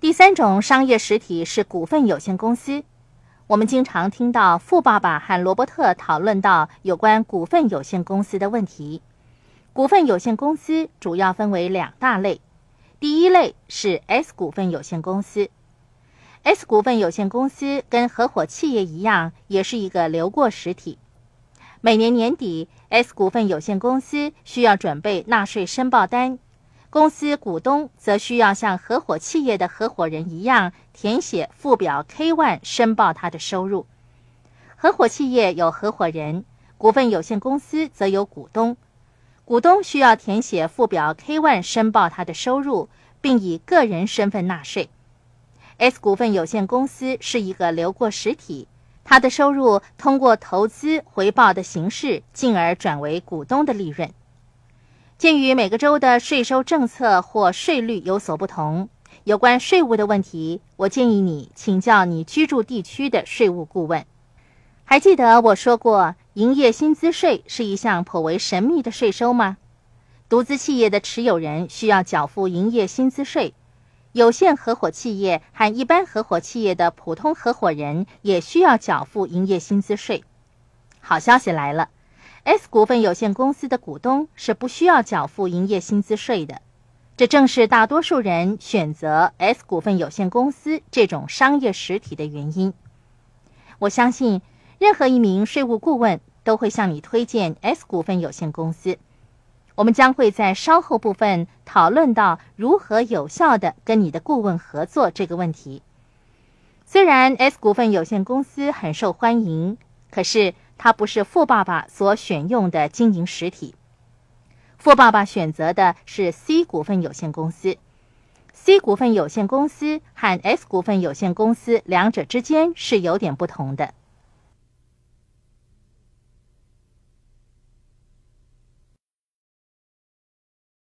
第三种商业实体是股份有限公司。我们经常听到富爸爸和罗伯特讨论到有关股份有限公司的问题。股份有限公司主要分为两大类，第一类是 S 股份有限公司。S 股份有限公司跟合伙企业一样，也是一个流过实体。每年年底，S 股份有限公司需要准备纳税申报单，公司股东则需要像合伙企业的合伙人一样。填写附表 K1 申报他的收入。合伙企业有合伙人，股份有限公司则有股东。股东需要填写附表 K1 申报他的收入，并以个人身份纳税。S 股份有限公司是一个流过实体，它的收入通过投资回报的形式，进而转为股东的利润。鉴于每个州的税收政策或税率有所不同。有关税务的问题，我建议你请教你居住地区的税务顾问。还记得我说过，营业薪资税是一项颇为神秘的税收吗？独资企业的持有人需要缴付营业薪资税，有限合伙企业和一般合伙企业的普通合伙人也需要缴付营业薪资税。好消息来了，S 股份有限公司的股东是不需要缴付营业薪资税的。这正是大多数人选择 S 股份有限公司这种商业实体的原因。我相信，任何一名税务顾问都会向你推荐 S 股份有限公司。我们将会在稍后部分讨论到如何有效的跟你的顾问合作这个问题。虽然 S 股份有限公司很受欢迎，可是它不是富爸爸所选用的经营实体。富爸爸选择的是 C 股份有限公司。C 股份有限公司和 S 股份有限公司两者之间是有点不同的。